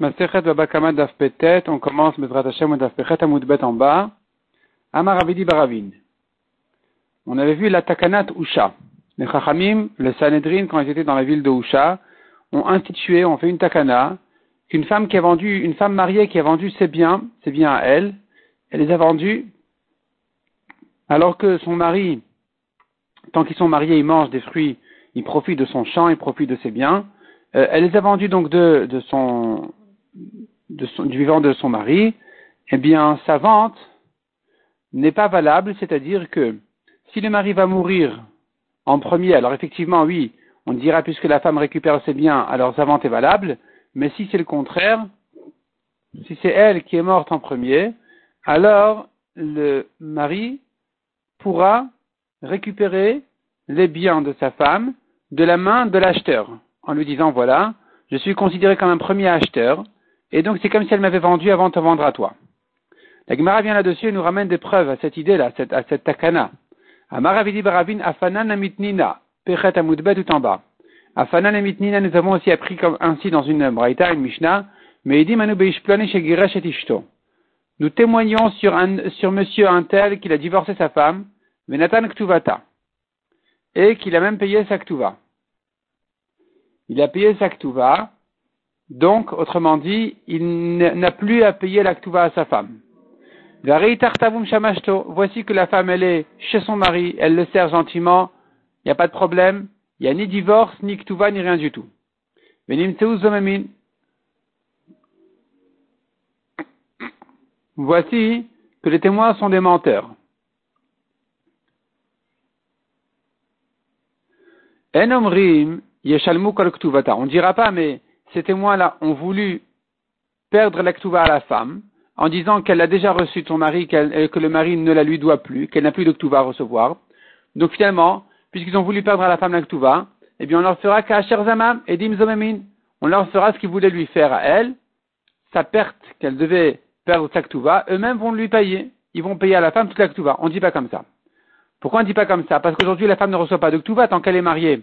Babakama on commence Hashem Amoudbet en bas. Amaravidi Baravin. On avait vu la Takanat Usha. Les Chachamim, le Sanhedrin, quand ils étaient dans la ville de Usha, ont institué, ont fait une Takana, qu'une femme qui a vendu, une femme mariée qui a vendu ses biens, ses biens à elle, elle les a vendus, alors que son mari, tant qu'ils sont mariés, ils mangent des fruits, ils profitent de son champ, ils profitent de ses biens, euh, elle les a vendus donc de son, du vivant de son mari, eh bien, sa vente n'est pas valable, c'est-à-dire que si le mari va mourir en premier, alors effectivement, oui, on dira puisque la femme récupère ses biens, alors sa vente est valable, mais si c'est le contraire, si c'est elle qui est morte en premier, alors le mari pourra récupérer les biens de sa femme de la main de l'acheteur, en lui disant voilà, je suis considéré comme un premier acheteur, et donc c'est comme si elle m'avait vendu avant de te vendre à toi. La Gemara vient là-dessus et nous ramène des preuves à cette idée-là, à cette, takana. Amaravidi baravin afanan amitnina, pechet amudbet tout en bas. Afanan amitnina, nous avons aussi appris comme ainsi dans une braïta, une mishnah, mais dit manu shegiresh et ishto. Nous témoignons sur un, sur monsieur un tel qu'il a divorcé sa femme, venatan ktuvata, et qu'il a même payé sa ktuva il a payé sa ktuva, donc, autrement dit, il n'a plus à payer la ktuva à sa femme. Voici que la femme, elle est chez son mari, elle le sert gentiment, il n'y a pas de problème, il n'y a ni divorce, ni ktuva, ni rien du tout. Voici que les témoins sont des menteurs. On ne dira pas, mais ces témoins-là ont voulu perdre la à la femme en disant qu'elle a déjà reçu son mari, et que le mari ne la lui doit plus, qu'elle n'a plus de à recevoir. Donc finalement, puisqu'ils ont voulu perdre à la femme la eh bien on leur fera ka'asher zamam et dim On leur fera ce qu'ils voulaient lui faire à elle, sa perte qu'elle devait perdre sa eux-mêmes vont lui payer. Ils vont payer à la femme toute la On ne dit pas comme ça. Pourquoi on ne dit pas comme ça? Parce qu'aujourd'hui la femme ne reçoit pas de tant qu'elle est mariée.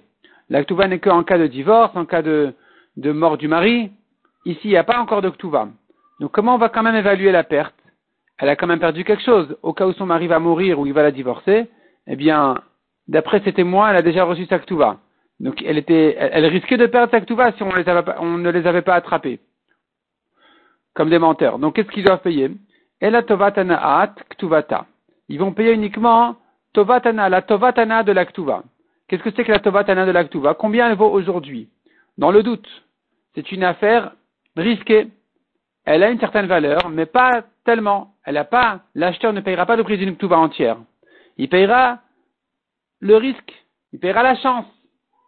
La Ktuva n'est qu'en cas de divorce, en cas de, de mort du mari. Ici, il n'y a pas encore de Ktuva. Donc comment on va quand même évaluer la perte? Elle a quand même perdu quelque chose. Au cas où son mari va mourir ou il va la divorcer, eh bien, d'après ses témoins, elle a déjà reçu sa Ktuva. Donc elle, risquait de perdre sa Ktuva si on, ne les avait pas attrapés. Comme des menteurs. Donc qu'est-ce qu'ils doivent payer? Ktuvata. Ils vont payer uniquement tovatana, la tovatana de la Ktuva. Qu'est-ce que c'est que la Tovatana de l'Aktuva Combien elle vaut aujourd'hui? Dans le doute. C'est une affaire risquée. Elle a une certaine valeur, mais pas tellement. L'acheteur ne payera pas le prix d'une Ktuva entière. Il payera le risque. Il payera la chance.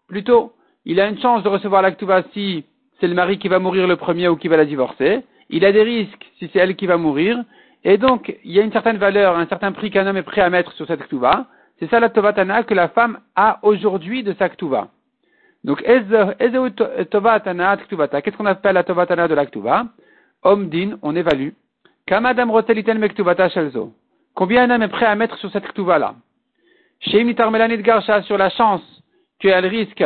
Plutôt, il a une chance de recevoir l'Aktuva si c'est le mari qui va mourir le premier ou qui va la divorcer. Il a des risques si c'est elle qui va mourir. Et donc, il y a une certaine valeur, un certain prix qu'un homme est prêt à mettre sur cette Ktuva. C'est ça la Tovatana que la femme a aujourd'hui de sa Ktuva. Donc. Qu'est-ce qu'on appelle la Tovatana de la Ktuva Omdin, on évalue. Kamadam Roteliten Mektuvata Shelzo. Combien un homme est prêt à mettre sur cette Ktuva-là Sheimitar Garsha sur la chance qu'elle risque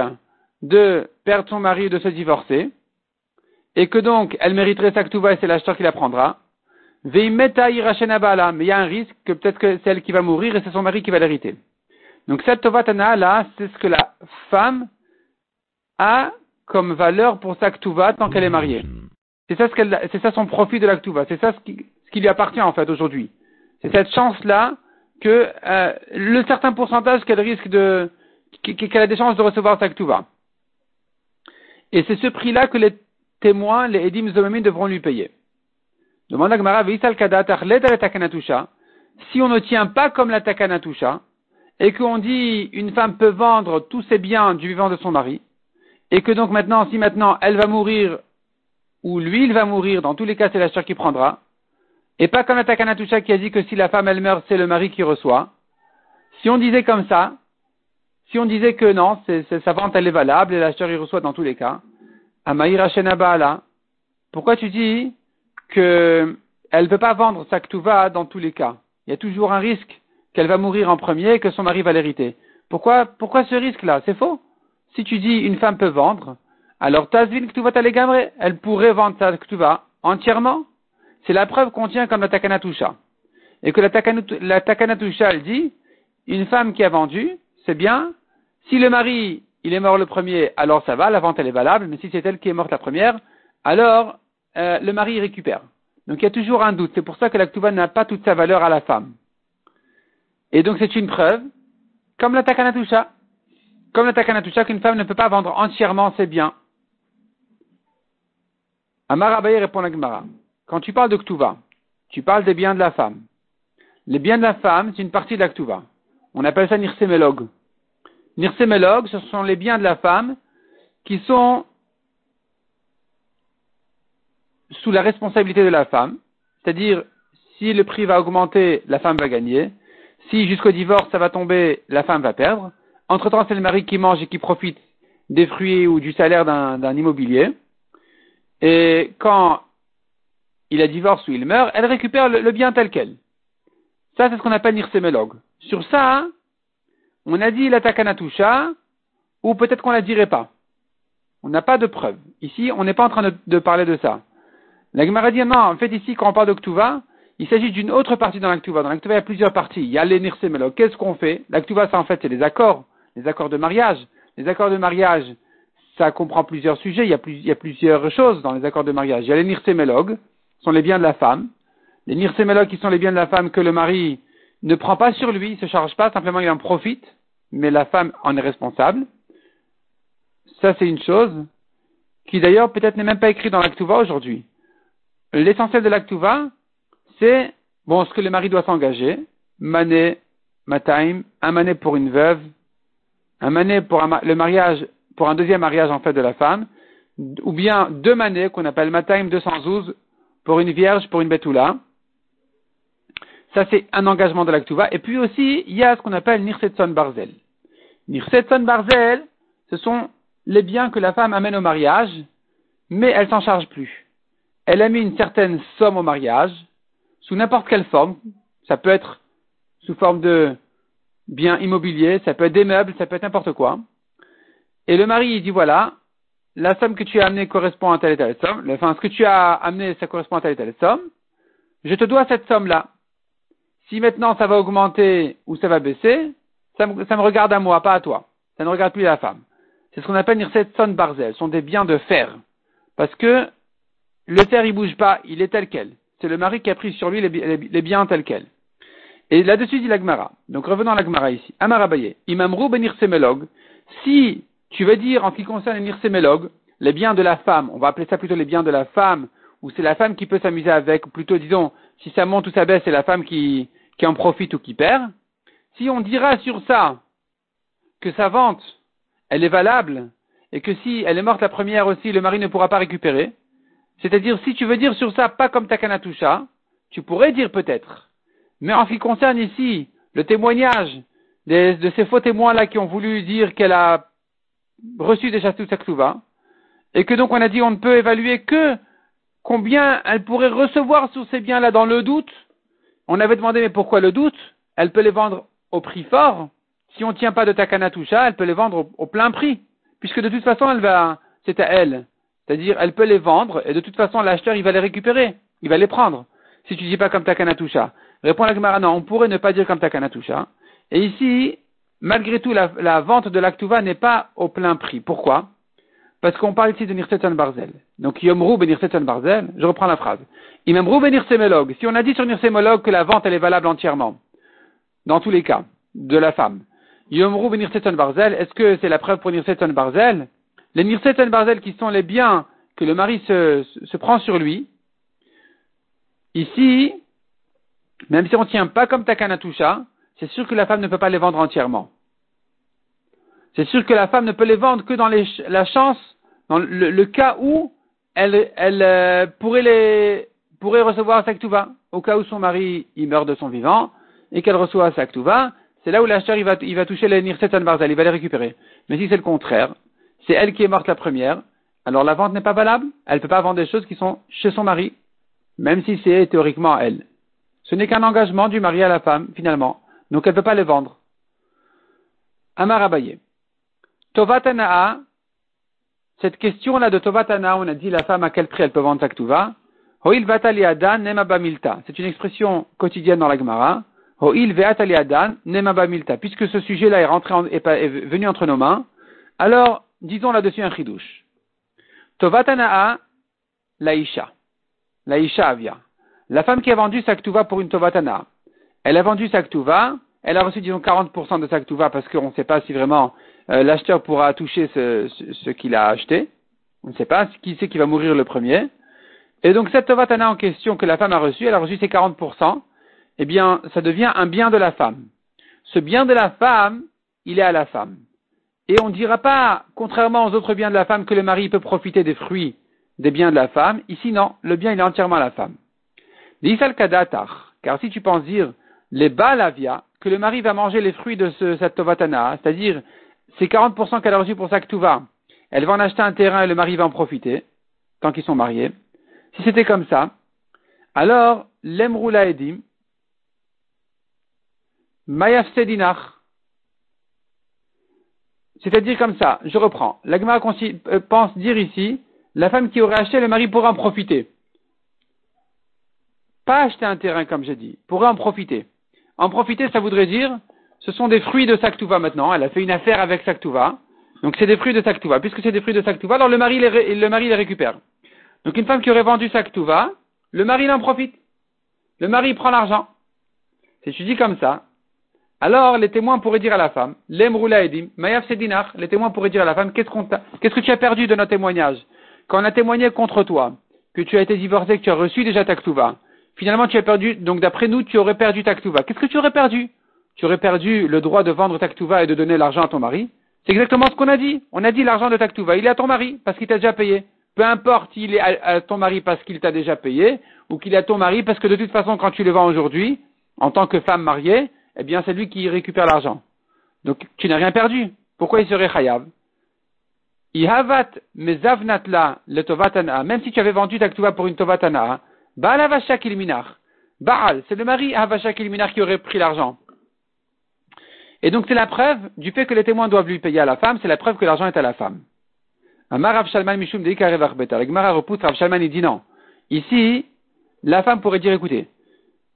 de perdre son mari ou de se divorcer, et que donc elle mériterait sa Ktuva et c'est l'acheteur qui la prendra. Mais il y a un risque que peut-être que c'est elle qui va mourir et c'est son mari qui va l'hériter. Donc cette Tovatana là, c'est ce que la femme a comme valeur pour sa Ktuva tant qu'elle est mariée. C'est ça, ce qu'elle, c'est ça son profit de la Ktuva. C'est ça ce qui, ce qui lui appartient en fait aujourd'hui. C'est cette chance-là que euh, le certain pourcentage qu'elle risque de, qu'elle a des chances de recevoir sa Ktuva. Et c'est ce prix-là que les témoins, les Edim Zomami devront lui payer. Demande à Gemara, si on ne tient pas comme la Takanatusha, et qu'on dit une femme peut vendre tous ses biens du vivant de son mari, et que donc maintenant, si maintenant elle va mourir, ou lui il va mourir, dans tous les cas c'est l'acheteur qui prendra, et pas comme la qui a dit que si la femme elle meurt, c'est le mari qui reçoit. Si on disait comme ça, si on disait que non, sa vente elle est valable et l'acheteur il reçoit dans tous les cas, Amaïra Shenabala, pourquoi tu dis qu'elle ne peut pas vendre sa ktuva dans tous les cas? Il y a toujours un risque qu'elle va mourir en premier et que son mari va l'hériter. Pourquoi, pourquoi ce risque-là? C'est faux. Si tu dis une femme peut vendre, alors Tazvin Ktuvat elle pourrait vendre sa Ktuva entièrement. C'est la preuve qu'on tient comme la Takanatusha. Et que la, la Takanatusha, elle dit, une femme qui a vendu, c'est bien. Si le mari, il est mort le premier, alors ça va, la vente elle est valable, mais si c'est elle qui est morte la première, alors euh, le mari récupère. Donc il y a toujours un doute. C'est pour ça que la Ktuva n'a pas toute sa valeur à la femme. Et donc c'est une preuve, comme la Takanatusha. Comme la Takanatusha, qu'une femme ne peut pas vendre entièrement ses biens. Amar Abaye répond à Gemara. Quand tu parles de Ktuva, tu parles des biens de la femme. Les biens de la femme, c'est une partie de la Ktuva. On appelle ça Nirsemelog. Nirsemelog, ce sont les biens de la femme qui sont sous la responsabilité de la femme. C'est-à-dire, si le prix va augmenter, la femme va gagner. Si jusqu'au divorce, ça va tomber, la femme va perdre. Entre-temps, c'est le mari qui mange et qui profite des fruits ou du salaire d'un immobilier. Et quand il a divorce ou il meurt, elle récupère le, bien tel quel. Ça, c'est ce qu'on appelle nirsemelog. Sur ça, on a dit la takanatusha, ou peut-être qu'on la dirait pas. On n'a pas de preuve. Ici, on n'est pas en train de, parler de ça. La Gemara dit non, en fait, ici, quand on parle d'Oktuva, il s'agit d'une autre partie dans l'Aktuva. Dans l'Aktuva, il y a plusieurs parties. Il y a les nirsemelog. Qu'est-ce qu'on fait? L'Aktuva, ça, en fait, c'est les accords, les accords de mariage. Les accords de mariage, ça comprend plusieurs sujets, il y, a plusieurs choses dans les accords de mariage. Il y a les nirsemelog, sont les biens de la femme. Les nirsemelog qui sont les biens de la femme que le mari ne prend pas sur lui, il se charge pas, simplement il en profite, mais la femme en est responsable. Ça c'est une chose qui d'ailleurs peut-être n'est même pas écrit dans l'actuva aujourd'hui. L'essentiel de l'actuva, c'est bon ce que le mari doit s'engager, mané, mataim, un mané pour une veuve, un mané pour le mariage pour un deuxième mariage en fait de la femme, ou bien deux manées qu'on appelle Mataim 212 pour une vierge, pour une betula. Ça, c'est un engagement de l'Aktuva. Et puis aussi, il y a ce qu'on appelle Nirsetson Barzel. Nirsetson Barzel, ce sont les biens que la femme amène au mariage, mais elle s'en charge plus. Elle a mis une certaine somme au mariage, sous n'importe quelle forme. Ça peut être sous forme de biens immobiliers, ça peut être des meubles, ça peut être n'importe quoi. Et le mari, il dit voilà, la somme que tu as amenée correspond à telle et telle somme. Enfin, ce que tu as amené, ça correspond à telle et telle somme. Je te dois cette somme-là. Si maintenant ça va augmenter ou ça va baisser, ça me, regarde à moi, pas à toi. Ça ne regarde plus la femme. C'est ce qu'on appelle Nirset Son Barzel. Ce sont des biens de fer. Parce que le fer, il bouge pas, il est tel quel. C'est le mari qui a pris sur lui les, biens tels quels. Et là-dessus dit l'Agmara. Donc revenons à l'Agmara ici. Amarabaye. Imamrou benir semelog. Si tu veux dire, en ce qui concerne les les biens de la femme, on va appeler ça plutôt les biens de la femme, ou c'est la femme qui peut s'amuser avec, ou plutôt disons, si ça monte ou ça baisse, c'est la femme qui, qui en profite ou qui perd. Si on dira sur ça que sa vente, elle est valable, et que si elle est morte la première aussi, le mari ne pourra pas récupérer, c'est-à-dire si tu veux dire sur ça pas comme Takanatusha, tu pourrais dire peut-être. Mais en ce qui concerne ici le témoignage de ces faux témoins-là qui ont voulu dire qu'elle a reçu toute sa et que donc on a dit on ne peut évaluer que combien elle pourrait recevoir sur ces biens-là dans le doute. On avait demandé mais pourquoi le doute? Elle peut les vendre au prix fort. Si on ne tient pas de Takanatusha, elle peut les vendre au, plein prix, puisque de toute façon elle va, c'est à elle. C'est-à-dire elle peut les vendre et de toute façon l'acheteur il va les récupérer, il va les prendre. Si tu dis pas comme Takanatusha. Répond la Gemara, non, on pourrait ne pas dire comme Takanatusha. Et ici, malgré tout, la, vente de l'Aktuva n'est pas au plein prix. Pourquoi? Parce qu'on parle ici de Nirsetan Barzel. Donc, Yomrou ben Nirsetan Barzel, je reprends la phrase. Imamrou ben Nirsemolog. Si on a dit sur Nirsemolog que la vente, elle est valable entièrement, dans tous les cas, de la femme, Yomrou ben Nirsetan Barzel, est-ce que c'est la preuve pour Nirsetan Barzel? Les Nirsetan Barzel qui sont les biens que le mari se, se prend sur lui, ici, même si on ne tient pas comme Takanatusha, c'est sûr que la femme ne peut pas les vendre entièrement. C'est sûr que la femme ne peut les vendre que dans la chance, dans le, cas où elle, euh, pourrait, les, pourrait recevoir sa Au cas où son mari il meurt de son vivant et qu'elle reçoit sa c'est là où l'acheteur il va, il va toucher les Nirsetan Barzal, il va les récupérer. Mais si c'est le contraire, c'est elle qui est morte la première, alors la vente n'est pas valable, elle ne peut pas vendre des choses qui sont chez son mari, même si c'est théoriquement elle. Ce n'est qu'un engagement du mari à la femme, finalement. Donc elle ne peut pas les vendre. Amar Abaye. Tovatana'a, cette question-là de Tovatana, on a dit la femme à quel prix elle peut vendre sa ktuva. Hoil vataliadan nemabamilta. C'est une expression quotidienne dans la Gemara. Hoil nemabamilta. Puisque ce sujet-là est rentré est, venu entre nos mains, alors disons là-dessus un chidouche. Tovatanaa, laïcha. Laïcha avia. La femme qui a vendu sa ktuva pour une tovatana, elle a vendu sa ktuva, elle a reçu disons 40% de sa ktuva parce qu'on ne sait pas si vraiment euh, l'acheteur pourra toucher ce, ce, qu'il a acheté. On ne sait pas qui c'est qui va mourir le premier. Et donc cette tovatana en question que la femme a reçue, elle a reçu ses 40%, eh bien, ça devient un bien de la femme. Ce bien de la femme, il est à la femme. Et on ne dira pas, contrairement aux autres biens de la femme, que le mari peut profiter des fruits des biens de la femme. Ici, non, le bien, il est entièrement à la femme. Car si tu penses dire, les balavia, que le mari va manger les fruits de ce, cette tovatana, c'est-à-dire ces 40% qu'elle a reçus pour sa ktuva, elle va en acheter un terrain et le mari va en profiter, tant qu'ils sont mariés. Si c'était comme ça, alors, l'emrula edim, mayaf C'est-à-dire comme ça, je reprends. L'agma euh, pense dire ici, la femme qui aurait acheté, le mari pourra en profiter. Pas acheter un terrain, comme j'ai dit, pourrait en profiter. En profiter, ça voudrait dire, ce sont des fruits de Saktuva maintenant. Elle a fait une affaire avec Saktuva. Donc c'est des fruits de Saktuva. Puisque c'est des fruits de Saktuva, alors le mari les, le mari les récupère. Donc une femme qui aurait vendu Saktuva, le mari en profite. Le mari prend l'argent. Si tu dis comme ça, alors les témoins pourraient dire à la femme, Lemrula edim, Mayaf Sedinar, les témoins pourraient dire à la femme, qu'est-ce, qu'est-ce que tu as perdu de notre témoignage Quand on a témoigné contre toi, que tu as été divorcé, que tu as reçu déjà ta finalement tu as perdu, donc d'après nous, tu aurais perdu ta Qu'est-ce que tu aurais perdu? Tu aurais perdu le droit de vendre Taktuva et de donner l'argent à ton mari. C'est exactement ce qu'on a dit. On a dit l'argent de Taktuva, il est à ton mari parce qu'il t'a déjà payé. Peu importe s'il est à, ton mari parce qu'il t'a déjà payé ou qu'il est à ton mari parce que de toute façon quand tu le vends aujourd'hui, en tant que femme mariée, eh bien c'est lui qui récupère l'argent. Donc tu n'as rien perdu. Pourquoi il serait chayav Ihavat mezavnatla le tovatana, même si tu avais vendu Taktuva pour une tovatana, Baal avashak ilminar. Baal, c'est le mari avashak ilminar qui aurait pris l'argent. Et donc c'est la preuve du fait que les témoins doivent lui payer à la femme, c'est la preuve que l'argent est à la femme. Amar Rav Shalman Mishum Avec Mara repousse Rav Shalman, il dit non. Ici, la femme pourrait dire, écoutez,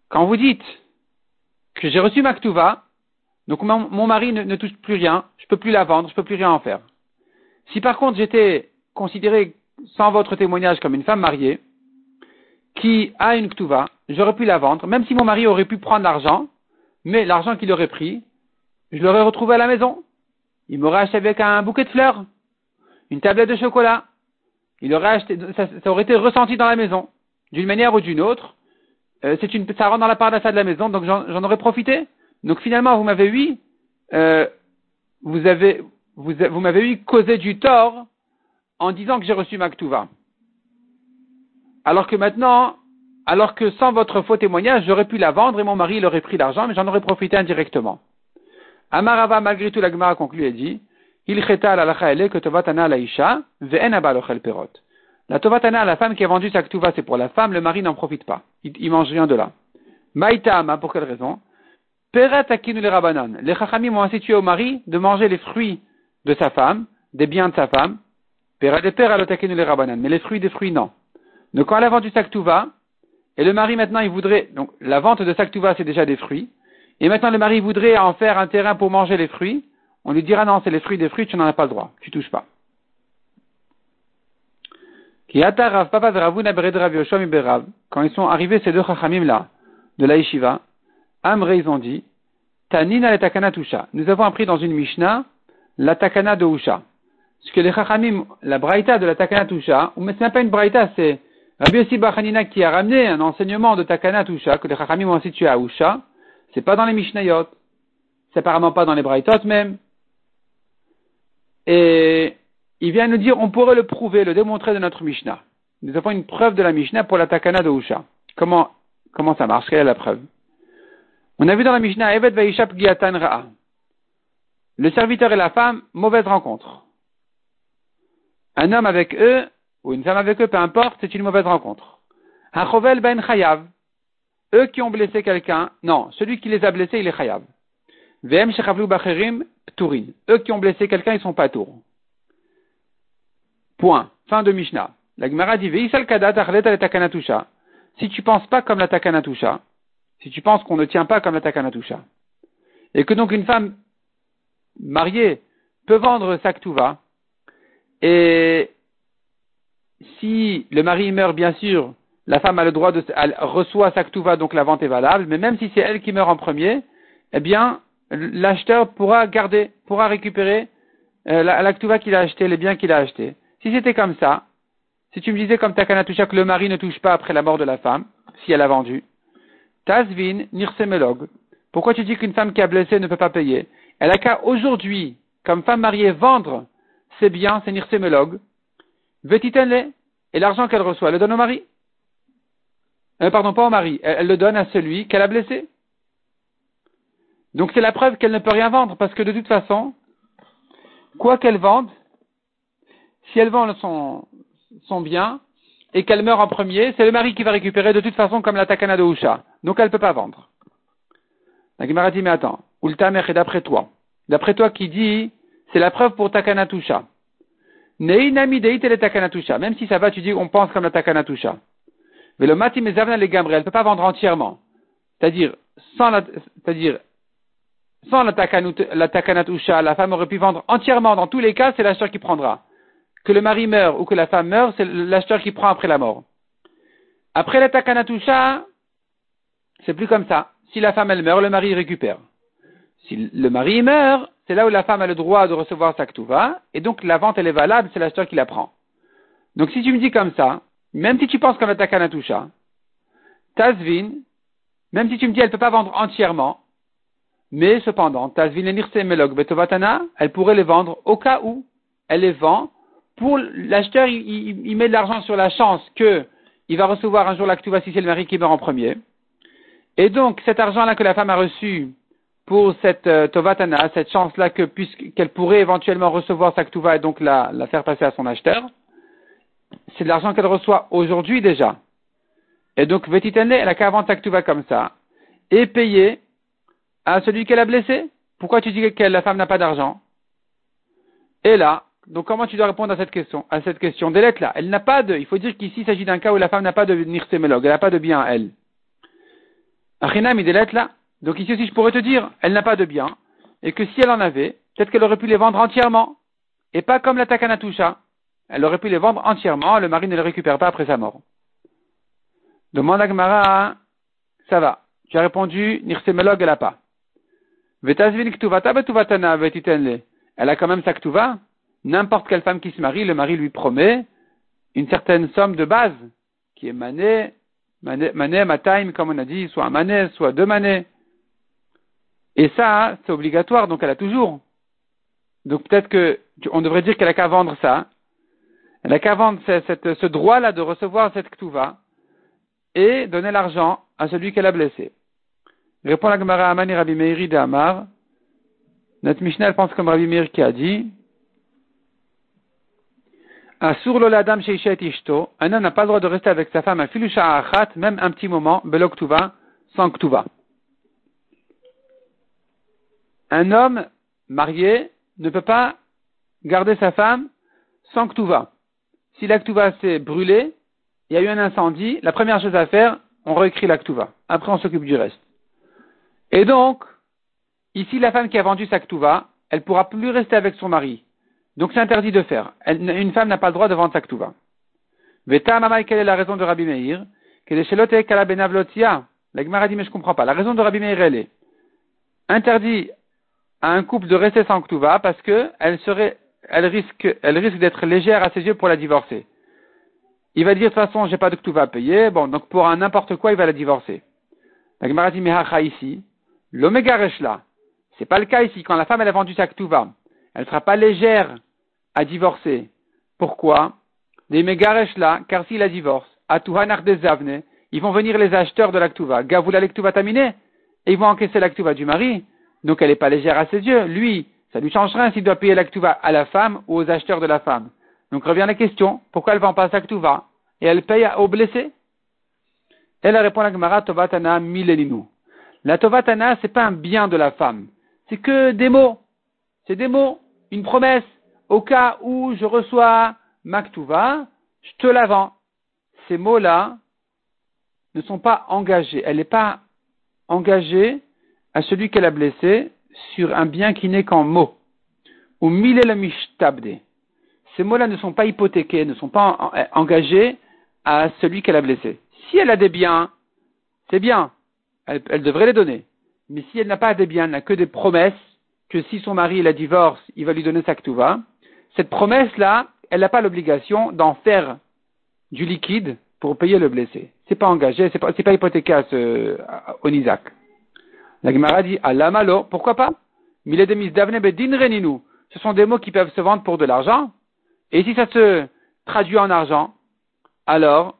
quand vous dites que j'ai reçu ma ktuva, donc mon, mari ne, touche plus rien, je ne peux plus la vendre, je ne peux plus rien en faire. Si par contre j'étais considéré sans votre témoignage comme une femme mariée, qui a une ktuva, j'aurais pu la vendre, même si mon mari aurait pu prendre l'argent, mais l'argent qu'il aurait pris, je l'aurais retrouvé à la maison. Il m'aurait acheté avec un bouquet de fleurs, une tablette de chocolat. Il aurait acheté, ça, aurait été ressenti dans la maison, d'une manière ou d'une autre. Euh, c'est une, ça rentre dans la part de la maison, donc j'en aurais profité. Donc finalement, vous m'avez eu, euh, vous avez, vous, vous m'avez eu causé du tort en disant que j'ai reçu ma Alors que maintenant, alors que sans votre faux témoignage, j'aurais pu la vendre et mon mari il aurait pris l'argent, mais j'en aurais profité indirectement. Amarava, malgré tout, la Gemara conclut et dit, il cheta lacha que tovatana la isha, ve'en perot. La tovatana, la femme qui a vendu sa ktuva, c'est pour la femme, le mari n'en profite pas. Il, mange rien de là. Maïta ama, pour quelle raison? Peret akinu les rabanan. Les chachamim ont institué au mari de manger les fruits de sa femme, des biens de sa femme. Peret de les rabanan. Mais les fruits des fruits, non. Donc quand elle a vendu sa ktuva, et le mari maintenant il voudrait, donc la vente de sa ktuva c'est déjà des fruits, et maintenant le mari voudrait en faire un terrain pour manger les fruits, on lui dira non, c'est les fruits des fruits, tu n'en as pas le droit, tu touches pas. Quand ils sont arrivés ces deux chachamim là, de la yeshiva, Amre ils ont dit, Tanina le takana tusha. Nous avons appris dans une Mishnah la takana de Usha. Ce que les chachamim, la braïta de la takana tusha, mais ce n'est pas une braïta, c'est Rabbi Yossi Bachanina qui a ramené un enseignement de takana tusha que les chachamim ont situé à Usha, c'est pas dans les Mishnayot. C'est apparemment pas dans les Braithot même. Et il vient nous dire, on pourrait le prouver, le démontrer de notre Mishnah. Nous avons une preuve de la Mishnah pour la Takana de Usha. Comment, comment ça marche? Quelle est la preuve? On a vu dans la Mishnah, Evet Vaishap Giatan Ra'a. Le serviteur et la femme, mauvaise rencontre. Un homme avec eux, ou une femme avec eux, peu importe, c'est une mauvaise rencontre. Hachovel ben Chayav. Eux qui ont blessé quelqu'un, non, celui qui les a blessés, il est chayav. Vm Bacherim Pturin. Eux qui ont blessé quelqu'un, ils sont pas tours. Point. Fin de Mishnah. La Gemara dit, si tu penses pas comme la takanatusha, si tu penses qu'on ne tient pas comme la takanatusha, et que donc une femme mariée peut vendre sa ktuva, et si le mari meurt, bien sûr, la femme a le droit de, elle reçoit sa ktuva, donc la vente est valable, mais même si c'est elle qui meurt en premier, eh bien, l'acheteur pourra garder, pourra récupérer euh, la, la qu'il a acheté, les biens qu'il a achetés. Si c'était comme ça, si tu me disais comme Takanatusha que le mari ne touche pas après la mort de la femme, si elle a vendu, Tazvin Nirsemelog, pourquoi tu dis qu'une femme qui a blessé ne peut pas payer? Elle a qu'à aujourd'hui, comme femme mariée, vendre ses biens, c'est Nirsemelog, Vetitenle, et l'argent qu'elle reçoit, elle le donne au mari? Euh, pardon, pas au mari, elle, le donne à celui qu'elle a blessé? Donc c'est la preuve qu'elle ne peut rien vendre, parce que de toute façon, quoi qu'elle vende, si elle vend son, bien et qu'elle meurt en premier, c'est le mari qui va récupérer de toute façon comme la takana de Usha. Donc elle ne peut pas vendre. La Gemara dit, mais attends, Ultamer est d'après toi. D'après toi qui dit, c'est la preuve pour takana tusha. Neinami le takana tusha. Même si ça va, tu dis, on pense comme la takana tusha. Mais le mati mezavna le gambre, elle ne peut pas vendre entièrement. C'est-à-dire, sans la, c'est-à-dire, sans la la femme aurait pu vendre entièrement. Dans tous les cas, c'est l'acheteur qui prendra que le mari meurt ou que la femme meurt, c'est l'acheteur qui prend après la mort. Après la takanatusha, c'est plus comme ça. Si la femme elle meurt, le mari récupère. Si le mari meurt, c'est là où la femme a le droit de recevoir sa ktuva, et donc la vente elle est valable, c'est l'acheteur qui la prend. Donc si tu me dis comme ça, même si tu penses comme la takanatusha, Tazvin, même si tu me dis elle ne peut pas vendre entièrement, mais cependant, Tazvin et Melog Betovatana, elle pourrait les vendre au cas où elle les vend pour l'acheteur, il, met de l'argent sur la chance que il va recevoir un jour l'actuva si c'est le mari qui meurt en premier. Et donc, cet argent-là que la femme a reçu pour cette euh, tovatana, cette chance-là que puisqu'elle pourrait éventuellement recevoir sa ktuva et donc la, la faire passer à son acheteur, c'est de l'argent qu'elle reçoit aujourd'hui déjà. Et donc, Vetitane, elle a qu'à vendre sa ktuva comme ça et payer à celui qu'elle a blessé. Pourquoi tu dis que la femme n'a pas d'argent? Et là, donc comment tu dois répondre à cette question À cette question des lettres là, elle n'a pas de. Il faut dire qu'ici il s'agit d'un cas où la femme n'a pas de nirsemelog, elle n'a pas de bien elle. Achinami des lettres là. Donc ici aussi je pourrais te dire, elle n'a pas de bien et que si elle en avait, peut-être qu'elle aurait pu les vendre entièrement et pas comme la takanatusha. Elle aurait pu les vendre entièrement, le mari ne les récupère pas après sa mort. Demande à Gmara, ça va. Tu as répondu, nirsemelog elle n'a pas. Elle a quand même sa ktuva n'importe quelle femme qui se marie, le mari lui promet une certaine somme de base, qui est mané, mané, mané mataim, comme on a dit, soit un mané, soit deux manés. Et ça, c'est obligatoire, donc elle a toujours. Donc peut-être que on devrait dire qu'elle a qu'à vendre ça. Elle a qu'à vendre ce droit-là de recevoir cette ktuva et donner l'argent à celui qu'elle a blessé. Répond la Gemara Amani Rabbi Meiri de Amar. Notre Mishnah, pense comme Rabbi Meir qui a dit, un homme n'a pas le droit de rester avec sa femme à filusha même un petit moment, beloktuva, sans ktuva. Un homme marié ne peut pas garder sa femme sans ktuva. Si la ktuva s'est brûlée, il y a eu un incendie, la première chose à faire, on réécrit la ktuva. Après, on s'occupe du reste. Et donc, ici, la femme qui a vendu sa ktuva, elle pourra plus rester avec son mari. Donc c'est interdit de faire. une femme n'a pas le droit de vendre sa ktuva. Veta mamai, quelle est la raison de Rabbi Meir? Kalabenavlotia. La Gemara dit, mais je comprends pas. La raison de Rabbi Meir, elle est interdit à un couple de rester sans ktuva parce que elle risque, d'être légère à ses yeux pour la divorcer. Il va dire, de toute façon, j'ai pas de ktuva à payer. Bon, donc pour un n'importe quoi, il va la divorcer. La Gemara dit, ici, l'oméga reshla. C'est pas le cas ici. Quand la femme, elle a vendu sa ktuva, elle sera pas légère à divorcer. Pourquoi? Des mégaresh là, car s'il la divorce, à des Avne, ils vont venir les acheteurs de l'actuva. Gavoula l'actuva taminé, et ils vont encaisser l'actuva du mari. Donc elle n'est pas légère à ses yeux. Lui, ça lui change rien s'il doit payer l'actuva à la femme ou aux acheteurs de la femme. Donc revient la question, pourquoi elle vend pas l'actuva et elle paye aux blessés? Elle répond à la Gemara Tovatana milelinu. La Tovatana, c'est pas un bien de la femme. C'est que des mots. C'est des mots, une promesse au cas où je reçois Maktuva, je te la vends. Ces mots-là ne sont pas engagés. Elle n'est pas engagée à celui qu'elle a blessé sur un bien qui n'est qu'en mots. Ou mille mishtabde. Ces mots-là ne sont pas hypothéqués, ne sont pas engagés à celui qu'elle a blessé. Si elle a des biens, c'est bien. Elle, devrait les donner. Mais si elle n'a pas des biens, elle n'a que des promesses, que si son mari la divorce, il va lui donner sa ktuva, cette promesse-là, elle n'a pas l'obligation d'en faire du liquide pour payer le blessé. C'est pas engagé, c'est pas, pas hypothéqué à ce, Nizak. La Gemara dit, Allah pourquoi pas? Ce sont des mots qui peuvent se vendre pour de l'argent. Et si ça se traduit en argent, alors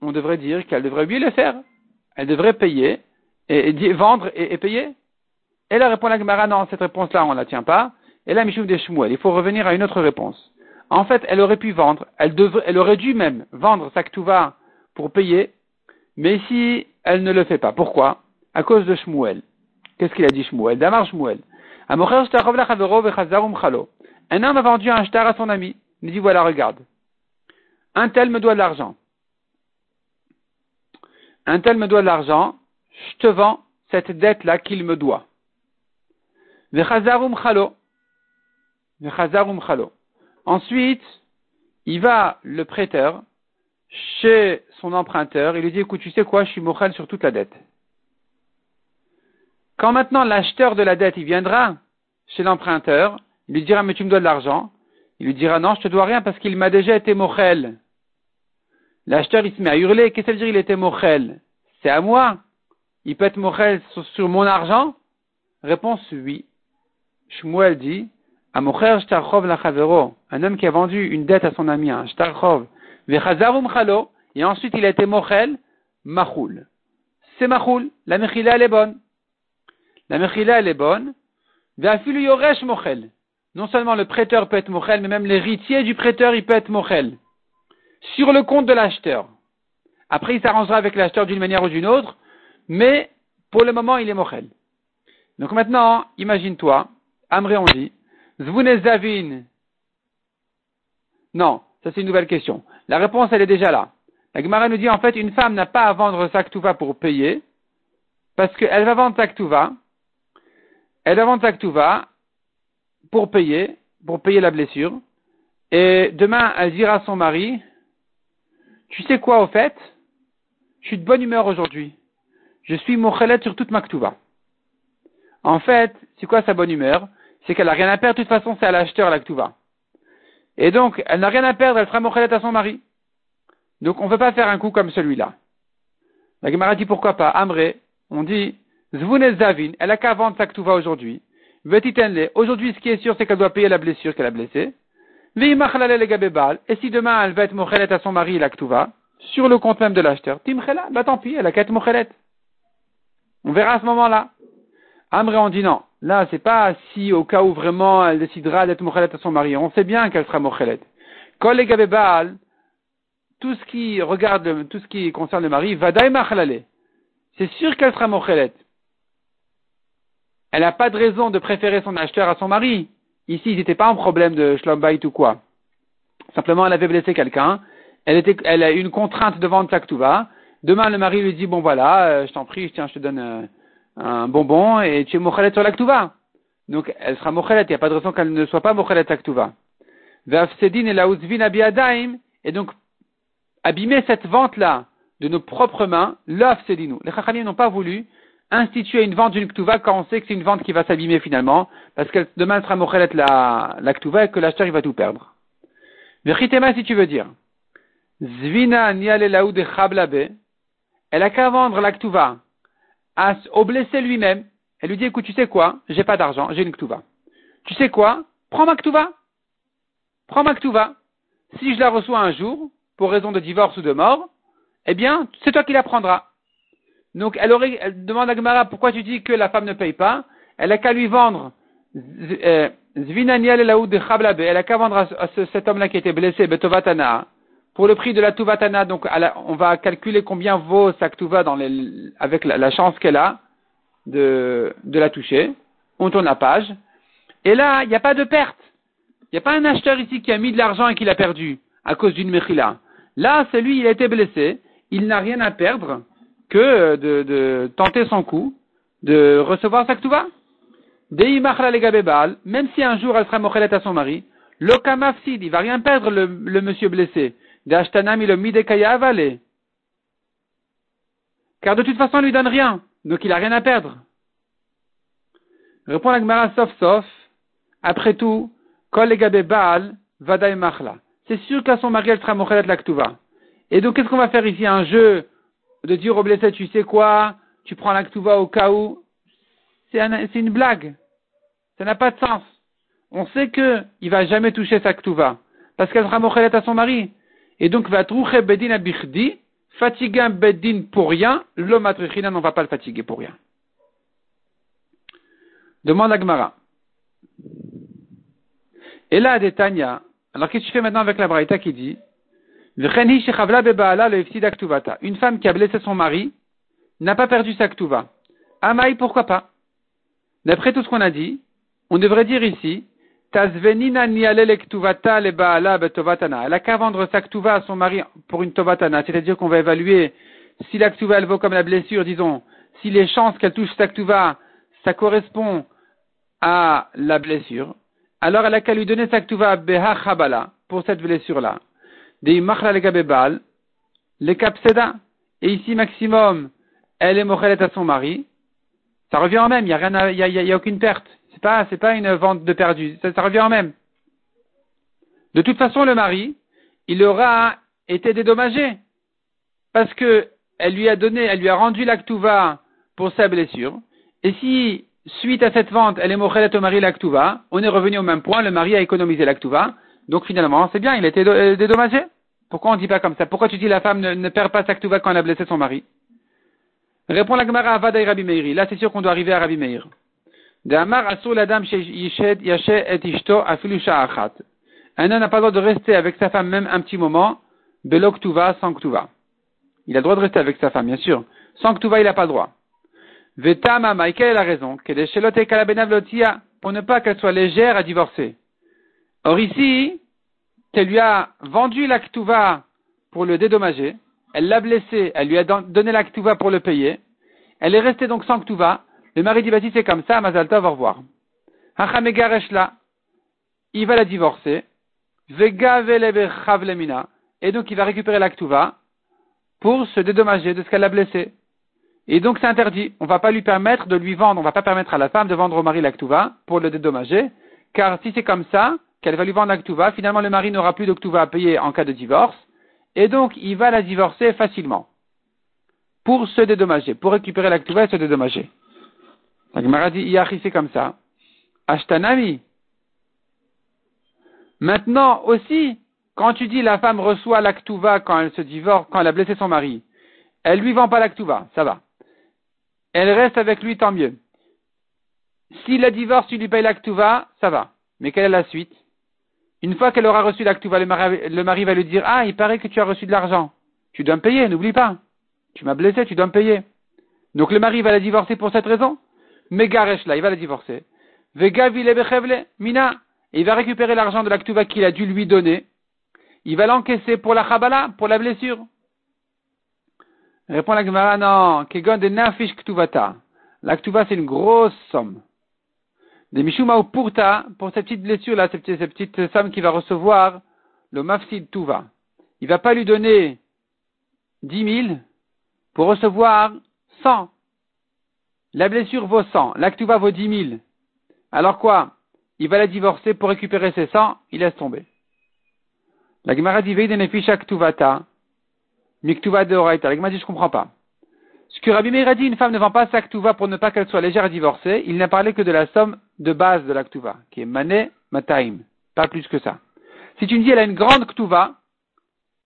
on devrait dire qu'elle devrait lui le faire. Elle devrait payer, et, vendre et, payer. Et là répond la Gemara, non, cette réponse-là, on ne la tient pas. Et là, Michoum des Il faut revenir à une autre réponse. En fait, elle aurait pu vendre, elle, devrait, elle aurait dû même vendre sa ktuva pour payer, mais ici, elle ne le fait pas. Pourquoi? À cause de Shmuel. Qu'est-ce qu'il a dit Shmuel? Damar Shmuel. Un homme a vendu un shtar à son ami. Il dit voilà, regarde. Un tel me doit de l'argent. Un tel me doit de l'argent. Je te vends cette dette-là qu'il me doit. Ensuite, il va, le prêteur, chez son emprunteur, il lui dit, écoute, tu sais quoi, je suis mochel sur toute la dette. Quand maintenant l'acheteur de la dette, il viendra chez l'emprunteur, il lui dira, mais tu me dois de l'argent. Il lui dira, non, je te dois rien parce qu'il m'a déjà été mochel. L'acheteur, il se met à hurler, qu'est-ce que ça veut dire, il était mochel? C'est à moi. Il peut être mochel sur, mon argent? Réponse oui. Shmuel dit, un homme qui a vendu une dette à son ami, un shtarchov, et ensuite il a été mochel, machoul. C'est machoul. La mechila, elle est bonne. La mechila, elle est bonne. yoresh mochel. Non seulement le prêteur peut être mochel, mais même l'héritier du prêteur, il peut être mochel. Sur le compte de l'acheteur. Après, il s'arrangera avec l'acheteur d'une manière ou d'une autre, mais pour le moment, il est mochel. Donc maintenant, imagine-toi, Amré on dit, Zvunezavin. Non, ça c'est une nouvelle question. La réponse, elle est déjà là. La Gemara nous dit en fait, une femme n'a pas à vendre sa ktuva pour payer, parce qu'elle va vendre sa ktuva, elle va vendre sa ktuva pour payer, pour payer la blessure, et demain, elle dira à son mari, tu sais quoi au fait, je suis de bonne humeur aujourd'hui, je suis mochelet sur toute ma ktuva. En fait, c'est quoi sa bonne humeur? C'est qu'elle n'a rien à perdre, de toute façon, c'est à l'acheteur la ktuva. Et donc, elle n'a rien à perdre, elle fera mochelet à son mari. Donc on ne veut pas faire un coup comme celui-là. La Gemara dit pourquoi pas? Amré, on dit, Zvunez Davin, elle a qu'à vendre sa ktuva aujourd'hui. Aujourd'hui, ce qui est sûr, c'est qu'elle doit payer la blessure qu'elle a blessée. Et si demain, elle va être mochelet à son mari, la ktuva, sur le compte même de l'acheteur, timchela, bah tant pis, elle a qu'à être mochelet. On verra à ce moment-là. Amré, on dit non. Là, c'est pas si au cas où vraiment elle décidera d'être mochelet à son mari. On sait bien qu'elle sera mochelet. Kol tout ce qui regarde, tout ce qui concerne le mari, va machalale. C'est sûr qu'elle sera mochelet. Elle n'a pas de raison de préférer son acheteur à son mari. Ici, il n'était pas un problème de shlombait ou quoi. Simplement, elle avait blessé quelqu'un. Elle a une contrainte de vendre sa Demain, le mari lui dit, bon voilà, euh, je t'en prie, tiens, je te donne euh, un bonbon et tu es mochelet sur la Donc, elle sera mochelet. Il n'y a pas de raison qu'elle ne soit pas mochelet sa et donc, abîmer cette vente-là de nos propres mains, nous. Les Chachamim n'ont pas voulu instituer une vente d'une Ktuva quand on sait que c'est une vente qui va s'abîmer finalement, parce que demain sera mochelet la, la Ktuva et que l'acheteur il va tout perdre. Vechitema si tu veux dire. Zvina de chablabe. Elle a qu'à vendre la Ktuva au blessé lui-même. Elle lui dit, écoute, tu sais quoi? J'ai pas d'argent, j'ai une Ktuva. Tu sais quoi? Prends ma Ktuva. Prends ma Ktuva. Si je la reçois un jour, pour raison de divorce ou de mort, eh bien, c'est toi qui la prendras. Donc, elle, demande à Gemara pourquoi tu dis que la femme ne paye pas? Elle a qu'à lui vendre euh, Zvinaniel de. Elle a qu'à vendre à, cet homme-là qui était blessé, Betovatana, pour le prix de la Tuvatana. Donc, on va calculer combien vaut sa Tuva dans les, avec la, chance qu'elle a de, la toucher. On tourne la page. Et là, il n'y a pas de perte. Il n'y a pas un acheteur ici qui a mis de l'argent et qui l'a perdu. à cause d'une mechila. Là, c'est lui, il a été blessé, il n'a rien à perdre que de, de tenter son coup, de recevoir sa ktuva. Même si un jour elle sera mochelet à son mari, lokamafsid, il va rien perdre le, monsieur blessé. D'ashtanam il le Car de toute façon, il lui donne rien, donc il a rien à perdre. Répond la Gemara sauf sauf. Après tout, kol baal vaday machla. C'est sûr qu'à son mari elle sera mochelet la ktuva. Et donc qu'est-ce qu'on va faire ici? Un jeu de dire au blessé, tu sais quoi, tu prends la au cas où, c'est une blague. Ça n'a pas de sens. On sait que il va jamais toucher sa ktuva, parce qu'elle sera mochelet à son mari. Et donc, va troucher bedin abichdi, fatiguer un bedin pour rien, l'homme atrichina, on va pas le fatiguer pour rien. Demande à Gmara. Et là, Tanya, alors qu'est-ce que tu fais maintenant avec la braïta qui dit, une femme qui a blessé son mari n'a pas perdu sa ktuva. Amaï, pourquoi pas? D'après tout ce qu'on a dit, on devrait dire ici, Elle a qu'à vendre sa ktuva à son mari pour une tovatana, c'est-à-dire qu'on va évaluer si la ktuva elle vaut comme la blessure, disons, si les chances qu'elle touche sa ktuva, ça correspond à la blessure, alors elle a qu'à lui donner sa ktuva beha pour cette blessure-là des machla le les capseda, et ici maximum, elle est mochelet à son mari, ça revient en même, il n'y a rien, il y aucune perte. C'est pas, pas une vente de perdu, ça, revient en même. De toute façon, le mari, il aura été dédommagé, parce que elle lui a donné, elle lui a rendu l'actuva pour sa blessure, et si, suite à cette vente, elle est mochelet au mari l'actuva, on est revenu au même point, le mari a économisé l'actuva, donc finalement, c'est bien, il a été euh, dédommagé. Pourquoi on ne dit pas comme ça? Pourquoi tu dis la femme ne, perd pas sa ktuva quand elle a blessé son mari? Répond la Gemara à Vadaï Rabbi Meir. Là, c'est sûr qu'on doit arriver à Rabbi Meir. Un homme n'a pas le droit de rester avec sa femme même un petit moment, belo ktuva, sans. Il a le droit de rester avec sa femme, bien sûr. Sans ktuva, il n'a pas le droit. Vetama, quelle est la raison? Pour ne pas qu'elle soit légère à divorcer. Or ici, qu'elle lui a vendu la pour le dédommager, elle l'a blessé, elle lui a donné la pour le payer, elle est restée donc sans ktuva, le mari dit, vas-y, c'est comme ça, Mazalta, va revoir. il va la divorcer, et donc il va récupérer la pour se dédommager de ce qu'elle a blessé. Et donc c'est interdit. On ne va pas lui permettre de lui vendre, on ne va pas permettre à la femme de vendre au mari la pour le dédommager, car si c'est comme ça, qu'elle va lui vendre la finalement le mari n'aura plus de à payer en cas de divorce, et donc il va la divorcer facilement. Pour se dédommager, pour récupérer la et se dédommager. La Gemara dit, c'est comme ça. Ashtanami. Maintenant aussi, quand tu dis la femme reçoit la quand elle se divorce, quand elle a blessé son mari, elle lui vend pas la ça va. Elle reste avec lui, tant mieux. Si la divorce, tu lui payes la ça va. Mais quelle est la suite? Une fois qu'elle aura reçu l'actuva, le mari, le mari va lui dire, ah, il paraît que tu as reçu de l'argent. Tu dois me payer, n'oublie pas. Tu m'as blessé, tu dois me payer. Donc le mari va la divorcer pour cette raison. Megaresh là, il va la divorcer. Vega mina. Il va récupérer l'argent de l'actuva qu'il a dû lui donner. Il va l'encaisser pour la chabala, pour la blessure. Répond la Gemara, non, kegon de nafish ktuvata. L'actuva, c'est une grosse somme des Mishuma Purta, pour cette petite blessure-là, cette, petite femme qui va recevoir le Mafsid Tuva. Il va pas lui donner dix mille pour recevoir cent. La blessure vaut cent, l'actuva vaut dix mille. Alors quoi? Il va la divorcer pour récupérer ses cent, il laisse tomber. La Gemara dit Veiden Ktuvata, Miktuva de. La Gemara dit je comprends pas. Ce que Rabbi Meir dit, une femme ne vend pas sa ktuva pour ne pas qu'elle soit légère à divorcer, il n'a parlé que de la somme de base de la ktuva, qui est mané mataim, pas plus que ça. Si tu me dis elle a une grande ktuva,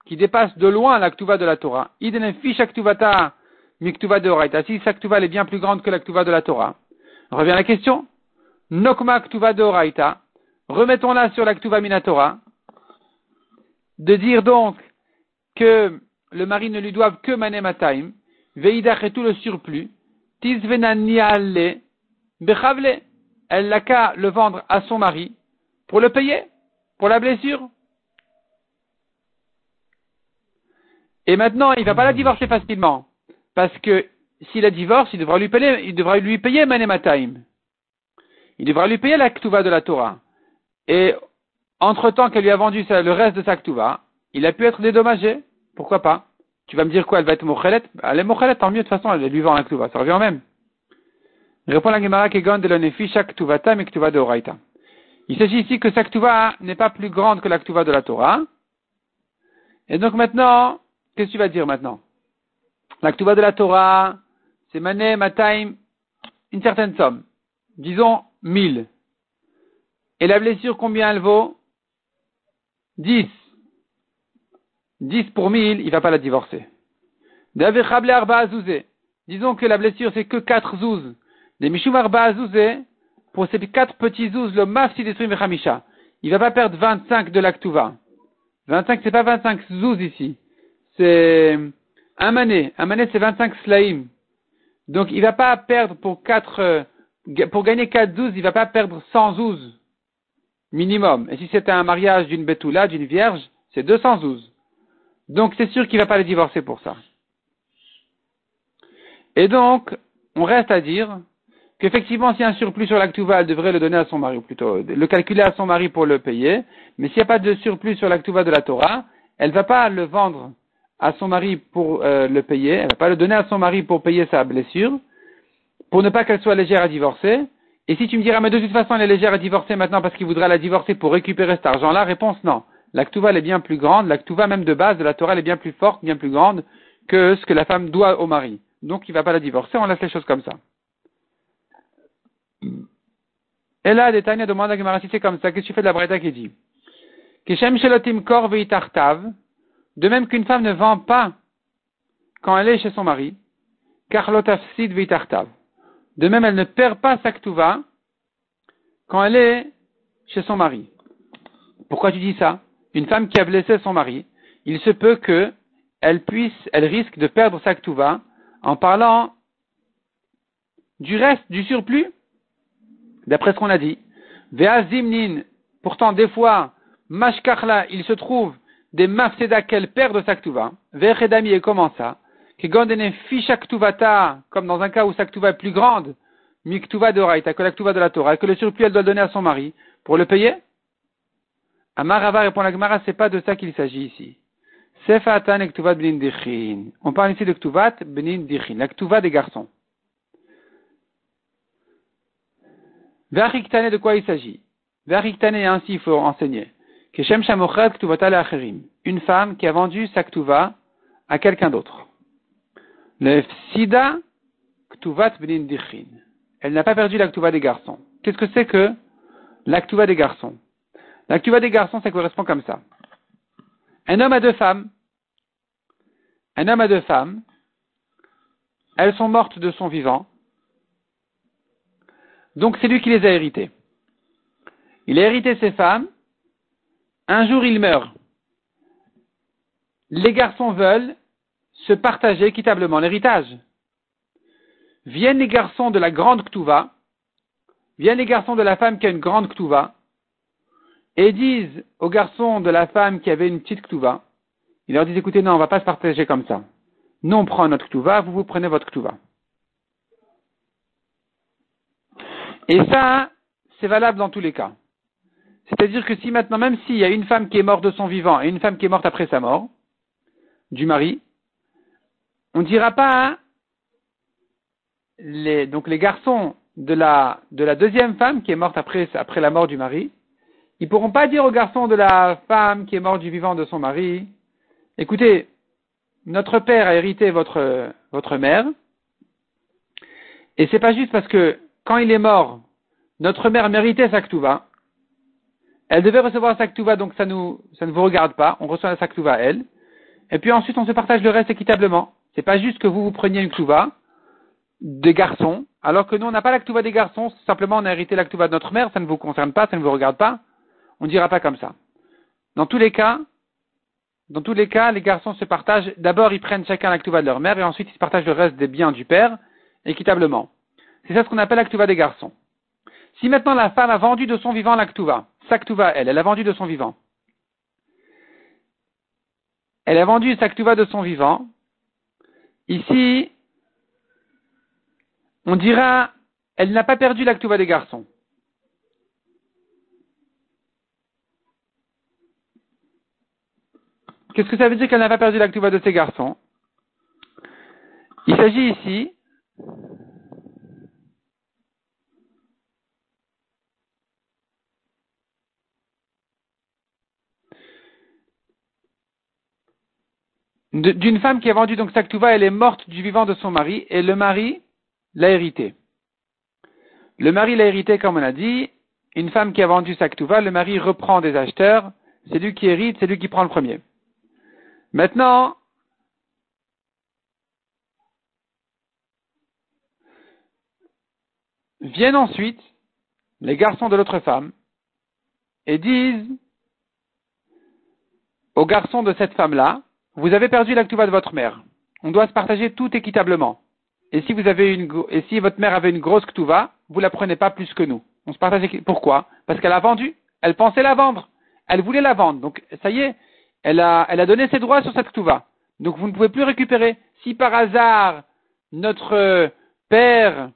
qui dépasse de loin la ktuva de la Torah, idene ficha ktuvata mi ktuva de si sa ktuva est bien plus grande que la ktuva de la Torah. Revient à la question. Nokma ktuva de oraita, remettons-la sur la ktuva minatora, de dire donc que le mari ne lui doive que mané mataim, Veidach et tout le surplus, Tizvenaniale, Bechavle, elle n'a qu'à le vendre à son mari pour le payer, pour la blessure? Et maintenant, il ne va pas la divorcer facilement. Parce que s'il la divorce, il devra lui payer, il devra lui payer Manemataim. Il devra lui payer la Ktuva de la Torah. Et entre-temps qu'elle lui a vendu le reste de sa Ktuva, il a pu être dédommagé. Pourquoi pas? Tu vas me dire quoi? Elle va être mochelet Elle est mochelet, tant mieux, de toute façon, elle lui vend la Ktuva. Ça revient au même. Répond la Gemara Kegon de l'Onefisha Ktuvata mais Ktuva de. Il s'agit ici que sa Ktuva n'est pas plus grande que la Ktuva de la Torah. Et donc maintenant, qu'est-ce que tu vas dire maintenant? La Ktuva de la Torah, c'est Mané, Mataim, une certaine somme. Disons 1000. Et la blessure, combien elle vaut? 10. 10 pour 1000, il va pas la divorcer. Disons que la blessure, c'est que 4 zouz. Les Mishum Arba pour ces 4 petits zouz, le Mafsi détruit Mechamisha. Il va pas perdre 25 de l'Aktuva. 25, c'est pas 25 zouz ici. C'est un mané. Un mané, c'est 25 slaim. Donc, il va pas perdre pour 4, euh, pour gagner 4 zouz, il va pas perdre 100 zouz. Minimum. Et si c'était un mariage d'une Betula, d'une vierge, c'est 200 zouz. Donc, c'est sûr qu'il va pas les divorcer pour ça. Et donc, on reste à dire qu'effectivement, s'il y a un surplus sur l'actuva, elle devrait le donner à son mari, ou plutôt le calculer à son mari pour le payer. Mais s'il n'y a pas de surplus sur l'actuva de la Torah, elle ne va pas le vendre à son mari pour euh, le payer, elle ne va pas le donner à son mari pour payer sa blessure, pour ne pas qu'elle soit légère à divorcer. Et si tu me diras, mais de toute façon, elle est légère à divorcer maintenant parce qu'il voudra la divorcer pour récupérer cet argent-là, réponse non. L'actuva, elle est bien plus grande, l'actuva même de base de la Torah, elle est bien plus forte, bien plus grande que ce que la femme doit au mari. Donc, il ne va pas la divorcer, on laisse les choses comme ça. Et là, Détania demande à Gemara si c'est comme ça, qu'est-ce que tu fais de la Breta qui dit Kishem kor de même qu'une femme ne vend pas quand elle est chez son mari, car lotafsid veitartav. De même, elle ne perd pas sa ktuva quand elle est chez son mari. Pourquoi tu dis ça? Une femme qui a blessé son mari, il se peut que elle puisse, elle risque de perdre sa ktuva en parlant du reste, du surplus d'après ce qu'on a dit. Ve'azimnin, pourtant des fois, mashkachla, il se trouve des mafseda qu'elle perd de. Ve'chedami, et comment ça? Que gondene fishaktuvata, comme dans un cas où saktuva est plus grande, miktuva de raita, que l'actuva de la Torah, que le surplus elle doit donner à son mari pour le payer? Amarava répond la Gemara, c'est pas de ça qu'il s'agit ici. Sefatan. On parle ici de ktuvat benin la ktuva des garçons. Veriktane, de quoi il s'agit? Veriktane, ainsi il faut enseigner. Une femme qui a vendu sa ktuva à quelqu'un d'autre. Le ktuvat dichin. Elle n'a pas perdu la ktuva des garçons. Qu'est-ce que c'est que la ktuva des garçons? La ktuva des garçons, ça correspond comme ça. Un homme a deux femmes. Un homme a deux femmes. Elles sont mortes de son vivant. Donc c'est lui qui les a héritées. Il a hérité ses femmes. Un jour il meurt. Les garçons veulent se partager équitablement l'héritage. Viennent les garçons de la grande Ktuva, viennent les garçons de la femme qui a une grande Ktuva, et disent aux garçons de la femme qui avait une petite Ktuva, ils leur disent écoutez, non, on ne va pas se partager comme ça. Nous, on prend notre Ktuva, vous, vous prenez votre Ktuva. Et ça, c'est valable dans tous les cas. C'est-à-dire que si maintenant, même s'il y a une femme qui est morte de son vivant et une femme qui est morte après sa mort, du mari, on ne dira pas les, donc les garçons de la, de la deuxième femme qui est morte après, après la mort du mari, ils pourront pas dire aux garçons de la femme qui est morte du vivant de son mari, écoutez, notre père a hérité votre, votre mère, et c'est pas juste parce que quand il est mort, notre mère méritait sa ktuva. Elle devait recevoir sa ktuva, donc ça, nous, ça ne vous regarde pas. On reçoit sa ktuva elle. Et puis ensuite, on se partage le reste équitablement. C'est pas juste que vous vous preniez une ktuva des garçons, alors que nous, on n'a pas la ktuva des garçons. Simplement, on a hérité la ktuva de notre mère. Ça ne vous concerne pas, ça ne vous regarde pas. On ne dira pas comme ça. Dans tous les cas, dans tous les cas, les garçons se partagent. D'abord, ils prennent chacun la ktuva de leur mère, et ensuite, ils se partagent le reste des biens du père équitablement. C'est ça ce qu'on appelle l'actuva des garçons. Si maintenant la femme a vendu de son vivant l'actuva, sa elle, elle a vendu de son vivant. elle a vendu sa ktuva de son vivant. Ici, on dira, elle n'a pas perdu la ktuva des garçons. Qu'est-ce que ça veut dire qu'elle n'a pas perdu la ktuva de ses garçons? Il s'agit ici d'une femme qui a vendu donc Saktuva, elle est morte du vivant de son mari, et le mari l'a hérité. Le mari l'a hérité, comme on a dit, une femme qui a vendu Saktuva, le mari reprend des acheteurs, c'est lui qui hérite, c'est lui qui prend le premier. Maintenant, viennent ensuite les garçons de l'autre femme et disent aux garçons de cette femme-là, vous avez perdu l'actuva de votre mère. On doit se partager tout équitablement. Et si vous avez une, et si votre mère avait une grosse ktuva, vous la prenez pas plus que nous. On se partage. Pourquoi? Parce qu'elle a vendu. Elle pensait la vendre. Elle voulait la vendre. Donc ça y est, elle a, elle a donné ses droits sur cette ktuva. Donc vous ne pouvez plus récupérer. Si par hasard notre père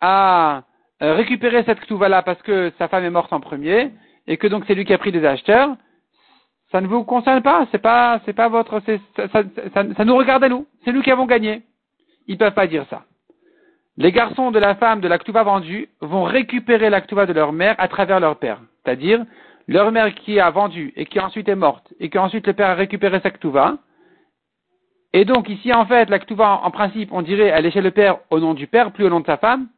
a récupéré cette ktuva là parce que sa femme est morte en premier et que donc c'est lui qui a pris des acheteurs, ça ne vous concerne pas, c'est pas, c'est pas votre, ça, nous regarde à nous, c'est nous qui avons gagné. Ils peuvent pas dire ça. Les garçons de la femme de l'actuva vendue vont récupérer l'actuva de leur mère à travers leur père. C'est-à-dire, leur mère qui a vendu et qui ensuite est morte et qu'ensuite le père a récupéré sa ktuva. Et donc ici, en fait, la en principe, on dirait, elle est chez le père au nom du père, plus au nom de sa femme.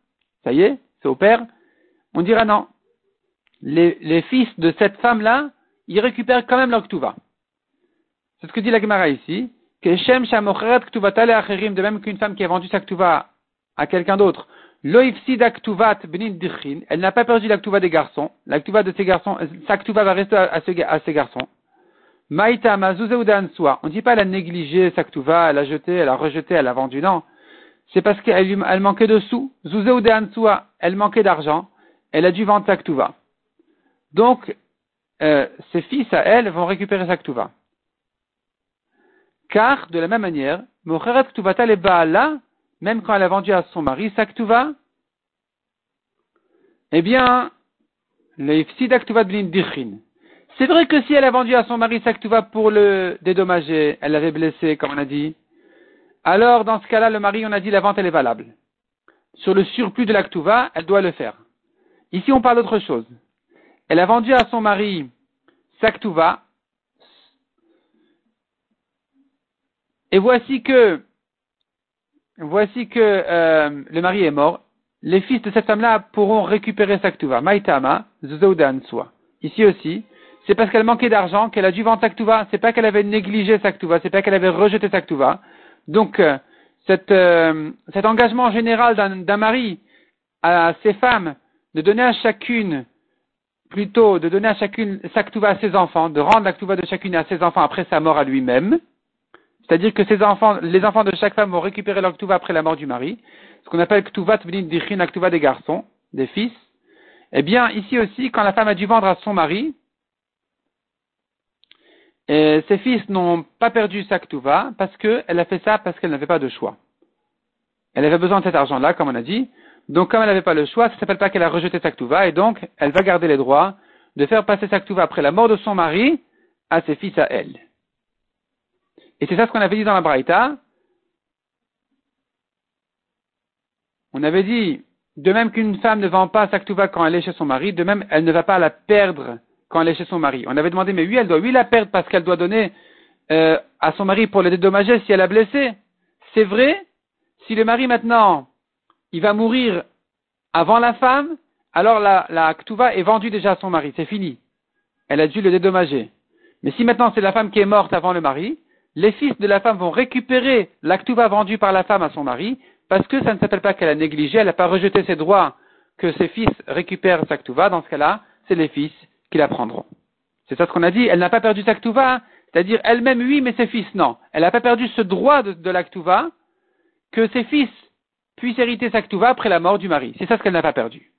Ça y est, c'est au père. On dira non. Les, les fils de cette femme-là ils récupèrent quand même leur. C'est ce que dit la Gemara ici, que Shem de même qu'une femme qui a vendu sa ktuva à quelqu'un d'autre, elle n'a pas perdu la ktuva des garçons, la ktuva de ses garçons, sa ktuva va rester à, ses, garçons. Maïta on ne dit pas elle a négligé sa ktuva, elle a jeté, elle a rejeté, elle a vendu, non. C'est parce qu'elle elle manquait de sous. elle manquait d'argent, elle a dû vendre sa ktuva. Donc, euh, ses fils à elle vont récupérer sa ktuva. Car, de la même manière, Mocheret le baala, même quand elle a vendu à son mari sa ktuva, eh bien, le C'est vrai que si elle a vendu à son mari sa ktuva pour le dédommager, elle l'avait blessé, comme on a dit, alors dans ce cas-là, le mari, on a dit la vente, elle est valable. Sur le surplus de la ktuva, elle doit le faire. Ici, on parle d'autre chose. Elle a vendu à son mari Saktuva. Et voici que, voici que euh, le mari est mort. Les fils de cette femme-là pourront récupérer Saktuva. Maitama, Zoudanswa. Ici aussi, c'est parce qu'elle manquait d'argent qu'elle a dû vendre Saktuva. C'est pas qu'elle avait négligé Saktuva. C'est pas qu'elle avait rejeté Saktuva. Donc, euh, euh, cet engagement général d'un mari à ses femmes de donner à chacune plutôt de donner à chacune Saktuva à ses enfants, de rendre la de chacune à ses enfants après sa mort à lui-même. C'est-à-dire que ses enfants, les enfants de chaque femme vont récupérer leur après la mort du mari. Ce qu'on appelle Ktuvat Dichin, Aktuva des garçons, des fils. Eh bien, ici aussi, quand la femme a dû vendre à son mari, et ses fils n'ont pas perdu sa Ktuva parce qu'elle a fait ça parce qu'elle n'avait pas de choix. Elle avait besoin de cet argent-là, comme on a dit, donc, comme elle n'avait pas le choix, ça ne s'appelle pas qu'elle a rejeté sa et donc elle va garder les droits de faire passer sa après la mort de son mari à ses fils à elle. Et c'est ça ce qu'on avait dit dans la Braïta. On avait dit, de même qu'une femme ne vend pas sa quand elle est chez son mari, de même elle ne va pas la perdre quand elle est chez son mari. On avait demandé, mais oui, elle doit oui la perdre parce qu'elle doit donner euh, à son mari pour le dédommager si elle a blessé. C'est vrai, si le mari maintenant il va mourir avant la femme, alors la, la est vendue déjà à son mari, c'est fini. Elle a dû le dédommager. Mais si maintenant c'est la femme qui est morte avant le mari, les fils de la femme vont récupérer la Ktuva vendue par la femme à son mari, parce que ça ne s'appelle pas qu'elle a négligé, elle n'a pas rejeté ses droits que ses fils récupèrent sa dans ce cas-là, c'est les fils qui la prendront. C'est ça ce qu'on a dit, elle n'a pas perdu sa c'est-à-dire elle-même oui, mais ses fils non. Elle n'a pas perdu ce droit de, de la que ses fils puisse hériter sa après la mort du mari. C'est ça ce qu'elle n'a pas perdu.